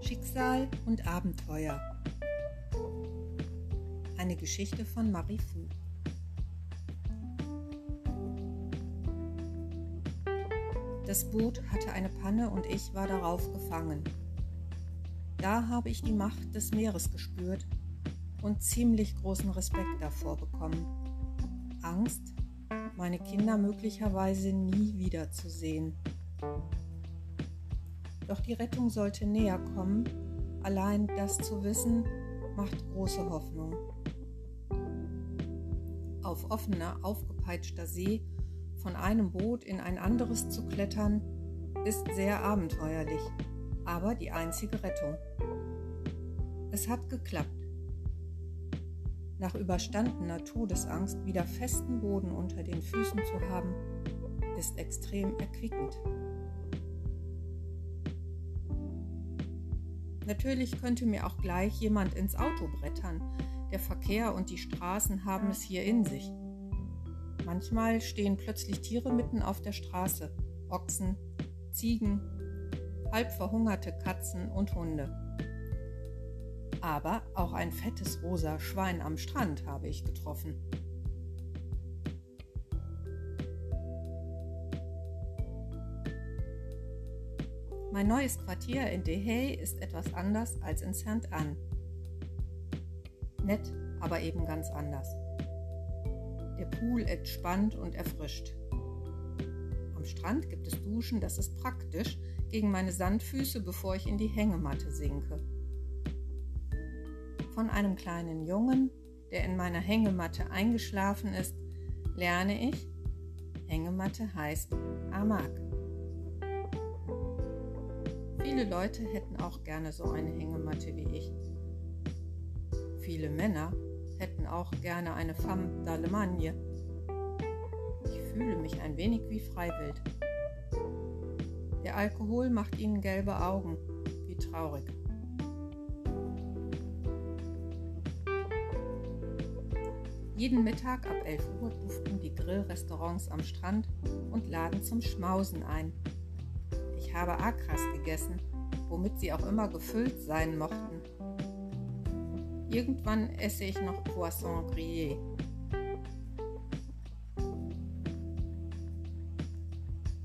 Schicksal und Abenteuer. Eine Geschichte von Marie Fu. Das Boot hatte eine Panne und ich war darauf gefangen. Da habe ich die Macht des Meeres gespürt und ziemlich großen Respekt davor bekommen. Angst, meine Kinder möglicherweise nie wiederzusehen. Doch die Rettung sollte näher kommen. Allein das zu wissen, macht große Hoffnung. Auf offener, aufgepeitschter See von einem Boot in ein anderes zu klettern, ist sehr abenteuerlich, aber die einzige Rettung. Es hat geklappt. Nach überstandener Todesangst wieder festen Boden unter den Füßen zu haben, ist extrem erquickend. Natürlich könnte mir auch gleich jemand ins Auto brettern. Der Verkehr und die Straßen haben es hier in sich. Manchmal stehen plötzlich Tiere mitten auf der Straße. Ochsen, Ziegen, halb verhungerte Katzen und Hunde. Aber auch ein fettes rosa Schwein am Strand habe ich getroffen. Mein neues Quartier in Dehay ist etwas anders als in St. Anne. Nett, aber eben ganz anders. Der Pool entspannt und erfrischt. Am Strand gibt es Duschen, das ist praktisch, gegen meine Sandfüße, bevor ich in die Hängematte sinke. Von einem kleinen Jungen, der in meiner Hängematte eingeschlafen ist, lerne ich, Hängematte heißt Amak. Viele Leute hätten auch gerne so eine Hängematte wie ich. Viele Männer hätten auch gerne eine Femme d'Allemagne. Ich fühle mich ein wenig wie Freiwild. Der Alkohol macht ihnen gelbe Augen, wie traurig. Jeden Mittag ab 11 Uhr duften die Grillrestaurants am Strand und laden zum Schmausen ein. Ich habe Akras gegessen, womit sie auch immer gefüllt sein mochten. Irgendwann esse ich noch Poisson grillé.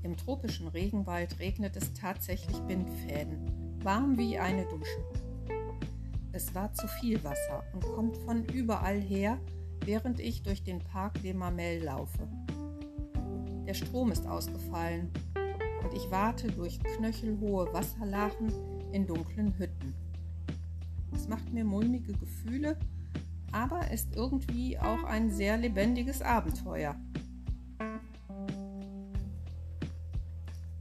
Im tropischen Regenwald regnet es tatsächlich Bindfäden, warm wie eine Dusche. Es war zu viel Wasser und kommt von überall her, während ich durch den Park de Mamel laufe. Der Strom ist ausgefallen und ich warte durch knöchelhohe Wasserlachen in dunklen Hütten. Es macht mir mulmige Gefühle, aber ist irgendwie auch ein sehr lebendiges Abenteuer.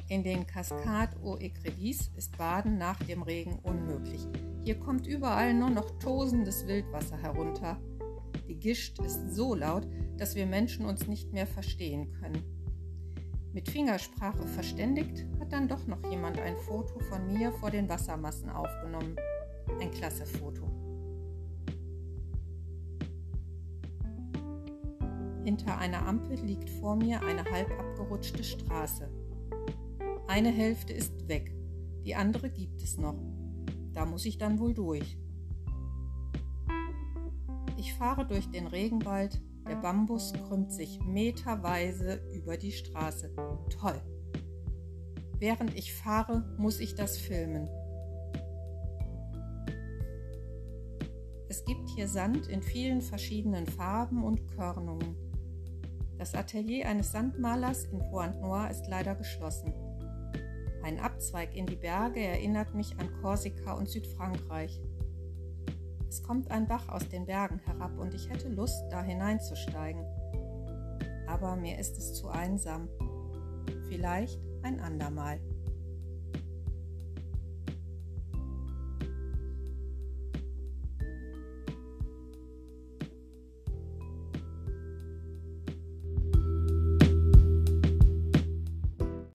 In den Cascades aux Écrevis ist Baden nach dem Regen unmöglich. Hier kommt überall nur noch tosendes Wildwasser herunter. Die Gischt ist so laut, dass wir Menschen uns nicht mehr verstehen können. Mit Fingersprache verständigt, hat dann doch noch jemand ein Foto von mir vor den Wassermassen aufgenommen. Ein klasse Foto. Hinter einer Ampel liegt vor mir eine halb abgerutschte Straße. Eine Hälfte ist weg, die andere gibt es noch. Da muss ich dann wohl durch. Ich fahre durch den Regenwald, der Bambus krümmt sich meterweise über die Straße. Toll. Während ich fahre, muss ich das filmen. Es gibt hier Sand in vielen verschiedenen Farben und Körnungen. Das Atelier eines Sandmalers in Pointe-Noire ist leider geschlossen. Ein Abzweig in die Berge erinnert mich an Korsika und Südfrankreich. Es kommt ein Bach aus den Bergen herab und ich hätte Lust, da hineinzusteigen. Aber mir ist es zu einsam. Vielleicht ein andermal.